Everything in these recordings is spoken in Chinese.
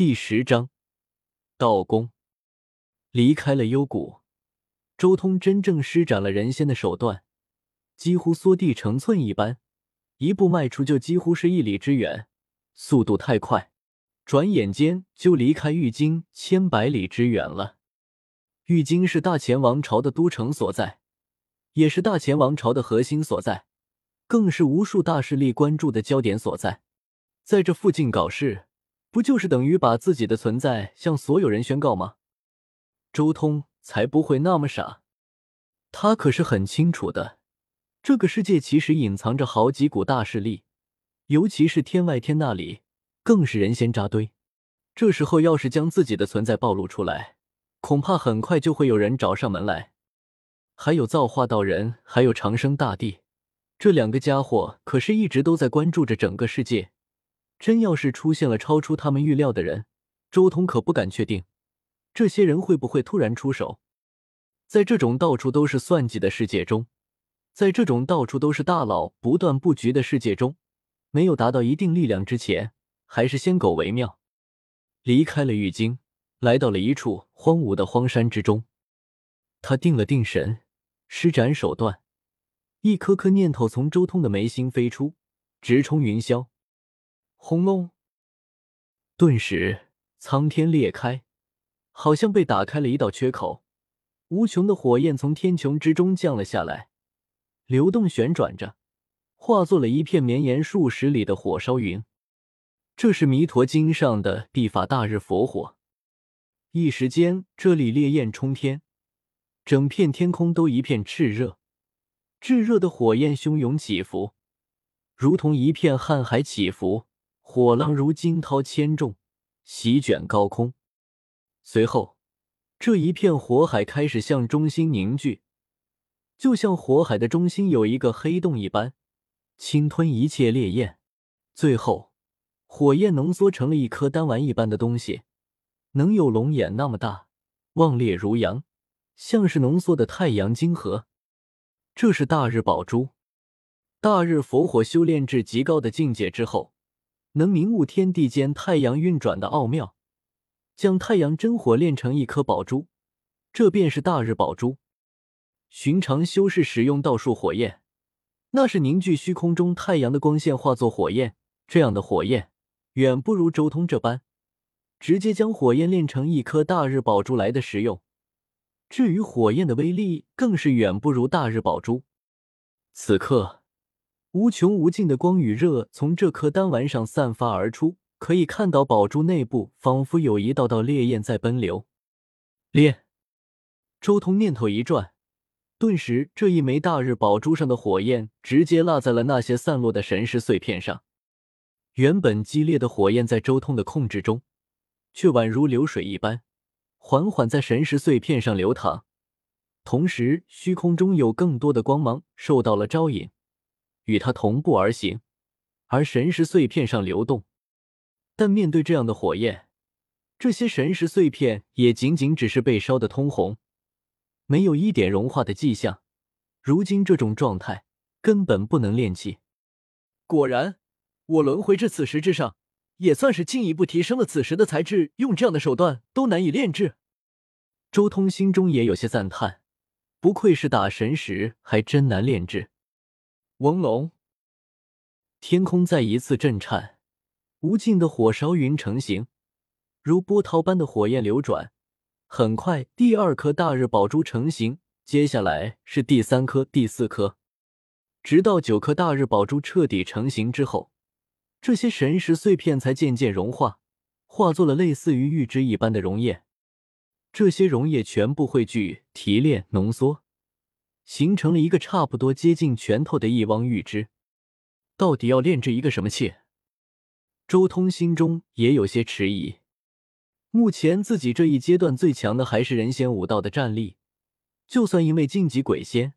第十章，道宫。离开了幽谷，周通真正施展了人仙的手段，几乎缩地成寸一般，一步迈出就几乎是一里之远，速度太快，转眼间就离开玉京千百里之远了。玉京是大前王朝的都城所在，也是大前王朝的核心所在，更是无数大势力关注的焦点所在。在这附近搞事，不就是等于把自己的存在向所有人宣告吗？周通才不会那么傻，他可是很清楚的，这个世界其实隐藏着好几股大势力，尤其是天外天那里，更是人仙扎堆。这时候要是将自己的存在暴露出来，恐怕很快就会有人找上门来。还有造化道人，还有长生大帝，这两个家伙可是一直都在关注着整个世界。真要是出现了超出他们预料的人，周通可不敢确定，这些人会不会突然出手。在这种到处都是算计的世界中，在这种到处都是大佬不断布局的世界中，没有达到一定力量之前，还是先苟为妙。离开了玉京，来到了一处荒芜的荒山之中，他定了定神，施展手段，一颗颗念头从周通的眉心飞出，直冲云霄。轰隆！顿时，苍天裂开，好像被打开了一道缺口，无穷的火焰从天穹之中降了下来，流动旋转着，化作了一片绵延数十里的火烧云。这是弥陀经上的必法大日佛火。一时间，这里烈焰冲天，整片天空都一片炽热，炙热的火焰汹涌起伏，如同一片瀚海起伏。火浪如惊涛千重，席卷高空。随后，这一片火海开始向中心凝聚，就像火海的中心有一个黑洞一般，侵吞一切烈焰。最后，火焰浓缩成了一颗丹丸一般的东西，能有龙眼那么大，旺烈如阳，像是浓缩的太阳晶核。这是大日宝珠。大日佛火修炼至极高的境界之后。能明悟天地间太阳运转的奥妙，将太阳真火炼成一颗宝珠，这便是大日宝珠。寻常修士使用道术火焰，那是凝聚虚空中太阳的光线化作火焰，这样的火焰远不如周通这般直接将火焰炼成一颗大日宝珠来的实用。至于火焰的威力，更是远不如大日宝珠。此刻。无穷无尽的光与热从这颗丹丸上散发而出，可以看到宝珠内部仿佛有一道道烈焰在奔流。烈！周通念头一转，顿时这一枚大日宝珠上的火焰直接落在了那些散落的神石碎片上。原本激烈的火焰在周通的控制中，却宛如流水一般，缓缓在神石碎片上流淌。同时，虚空中有更多的光芒受到了招引。与他同步而行，而神石碎片上流动。但面对这样的火焰，这些神石碎片也仅仅只是被烧得通红，没有一点融化的迹象。如今这种状态根本不能炼气。果然，我轮回至此时之上，也算是进一步提升了此时的材质。用这样的手段都难以炼制。周通心中也有些赞叹，不愧是打神石，还真难炼制。嗡隆！天空再一次震颤，无尽的火烧云成型，如波涛般的火焰流转。很快，第二颗大日宝珠成型，接下来是第三颗、第四颗，直到九颗大日宝珠彻底成型之后，这些神石碎片才渐渐融化，化作了类似于玉汁一般的溶液。这些溶液全部汇聚、提炼、浓缩。形成了一个差不多接近拳头的一汪玉汁，到底要炼制一个什么器？周通心中也有些迟疑。目前自己这一阶段最强的还是人仙武道的战力，就算因为晋级鬼仙，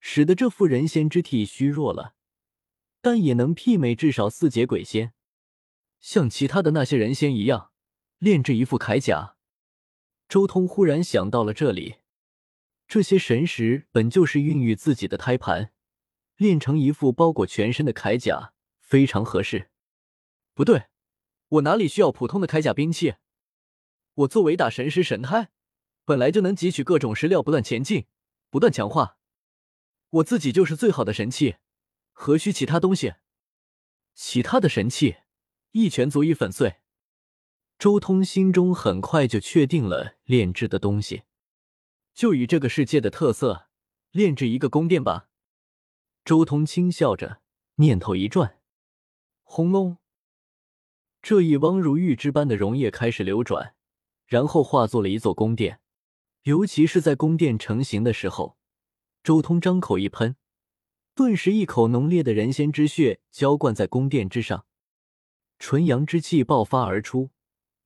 使得这副人仙之体虚弱了，但也能媲美至少四阶鬼仙，像其他的那些人仙一样，炼制一副铠甲。周通忽然想到了这里。这些神石本就是孕育自己的胎盘，炼成一副包裹全身的铠甲非常合适。不对，我哪里需要普通的铠甲兵器？我作为打神石神胎，本来就能汲取各种石料，不断前进，不断强化。我自己就是最好的神器，何须其他东西？其他的神器，一拳足以粉碎。周通心中很快就确定了炼制的东西，就以这个世界的特色炼制一个宫殿吧。周通轻笑着，念头一转，轰隆！这一汪如玉汁般的溶液开始流转，然后化作了一座宫殿。尤其是在宫殿成型的时候，周通张口一喷，顿时一口浓烈的人仙之血浇灌在宫殿之上，纯阳之气爆发而出，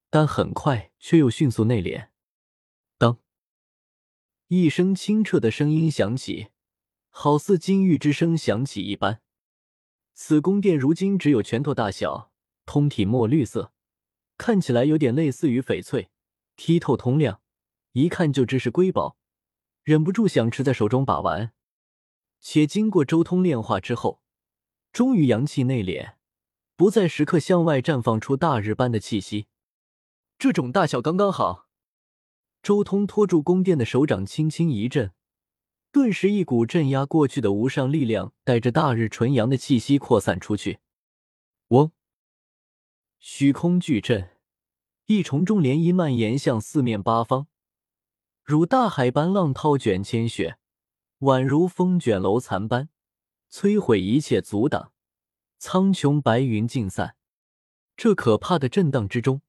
但很快却又迅速内敛。一声清澈的声音响起，好似金玉之声响起一般。此宫殿如今只有拳头大小。通体墨绿色，看起来有点类似于翡翠，剔透通亮，一看就知是瑰宝，忍不住想持在手中把玩。且经过周通炼化之后，终于阳气内敛，不再时刻向外绽放出大日般的气息。这种大小刚刚好。周通托住宫殿的手掌轻轻一震，顿时一股镇压过去的无上力量，带着大日纯阳的气息扩散出去。嗡。虚空巨震，一重重涟漪蔓延向四面八方，如大海般浪涛卷千雪，宛如风卷楼残般摧毁一切阻挡，苍穹白云尽散。这可怕的震荡之中，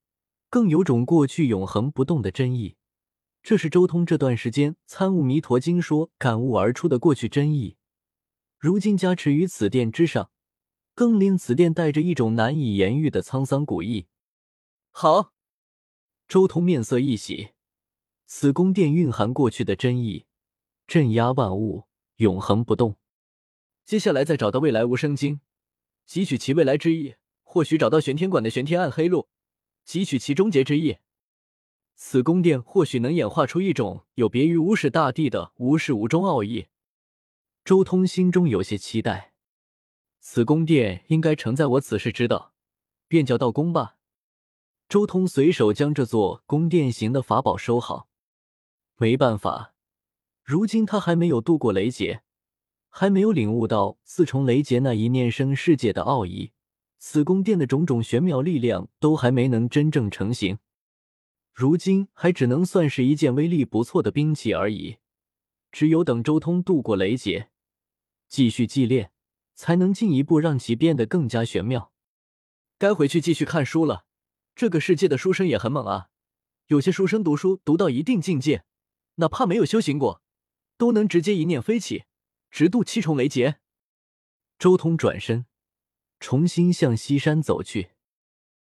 更有种过去永恒不动的真意。这是周通这段时间参悟弥陀经说感悟而出的过去真意，如今加持于此殿之上。更令此殿带着一种难以言喻的沧桑古意。好，周通面色一喜，此宫殿蕴含过去的真意，镇压万物，永恒不动。接下来再找到未来无声经，汲取其未来之意，或许找到玄天馆的玄天暗黑路，汲取其终结之意。此宫殿或许能演化出一种有别于无始大帝的无始无终奥义。周通心中有些期待。此宫殿应该承载我此世之道，便叫道宫吧。周通随手将这座宫殿型的法宝收好。没办法，如今他还没有度过雷劫，还没有领悟到四重雷劫那一念生世界的奥义。此宫殿的种种玄妙力量都还没能真正成型，如今还只能算是一件威力不错的兵器而已。只有等周通度过雷劫，继续祭炼。才能进一步让其变得更加玄妙。该回去继续看书了。这个世界的书生也很猛啊，有些书生读书读到一定境界，哪怕没有修行过，都能直接一念飞起，直渡七重雷劫。周通转身，重新向西山走去。